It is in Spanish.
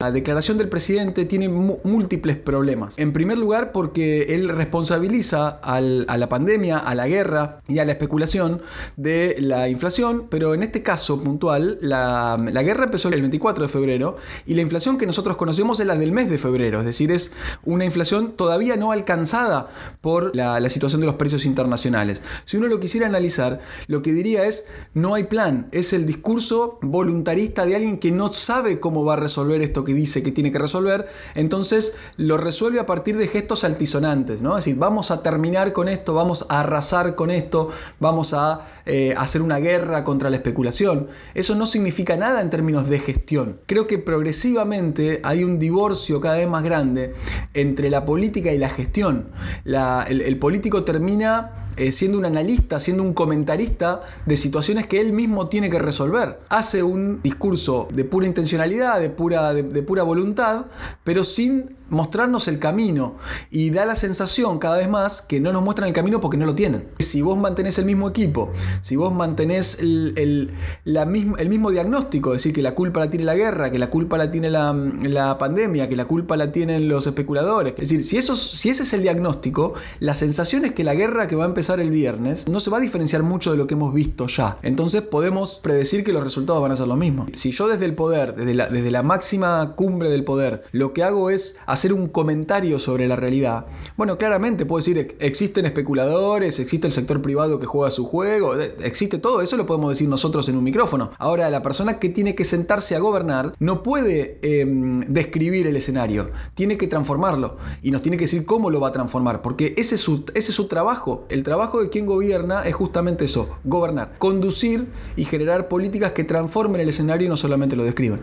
La declaración del presidente tiene múltiples problemas. En primer lugar, porque él responsabiliza a la pandemia, a la guerra y a la especulación de la inflación, pero en este caso puntual, la, guerra empezó el 24 de febrero y la inflación que nosotros conocemos es la del mes de febrero, es decir, es una inflación todavía no alcanzada por la, situación de los precios internacionales. Si uno lo quisiera analizar, lo que diría es, no hay plan, es el discurso voluntarista de alguien que no sabe cómo va a resolver esto que dice que tiene que resolver, entonces lo resuelve a partir de gestos altisonantes, ¿no? Es decir, vamos a terminar con esto, vamos a arrasar con esto, vamos a eh, hacer una guerra contra la especulación. Eso no significa nada en términos de gestión. Creo que progresivamente hay un divorcio cada vez más grande entre la política y la gestión. el político termina eh, siendo un analista, siendo un comentarista de situaciones que él mismo tiene que resolver. Hace un discurso de pura intencionalidad, de pura, de, pura voluntad, pero sin mostrarnos el camino y da la sensación cada vez más que no nos muestran el camino porque no lo tienen. Si vos mantenés el mismo equipo, si vos mantenés el, la el mismo diagnóstico, es decir, que la culpa la tiene la guerra, que la culpa la tiene la, la pandemia, que la culpa la tienen los especuladores, es decir, si, eso, si ese es el diagnóstico, la sensación es que la guerra que va a empezar el viernes no se va a diferenciar mucho de lo que hemos visto ya. Entonces podemos predecir que los resultados van a ser lo mismo. Si yo desde el poder, desde la, desde la máxima cumbre del poder, lo que hago es hacer un comentario sobre la realidad, bueno, claramente puedo decir, existen especuladores, existe el sector privado que juega su juego, existe todo, eso lo podemos decir nosotros en un micrófono. Ahora, la persona que tiene que sentarse a gobernar no puede em, describir el escenario, tiene que transformarlo y nos tiene que decir cómo lo va a transformar, porque ese es su, ese es su trabajo. El trabajo trabajo de quien gobierna es justamente eso, gobernar, conducir y generar políticas que transformen el escenario y no solamente lo describan.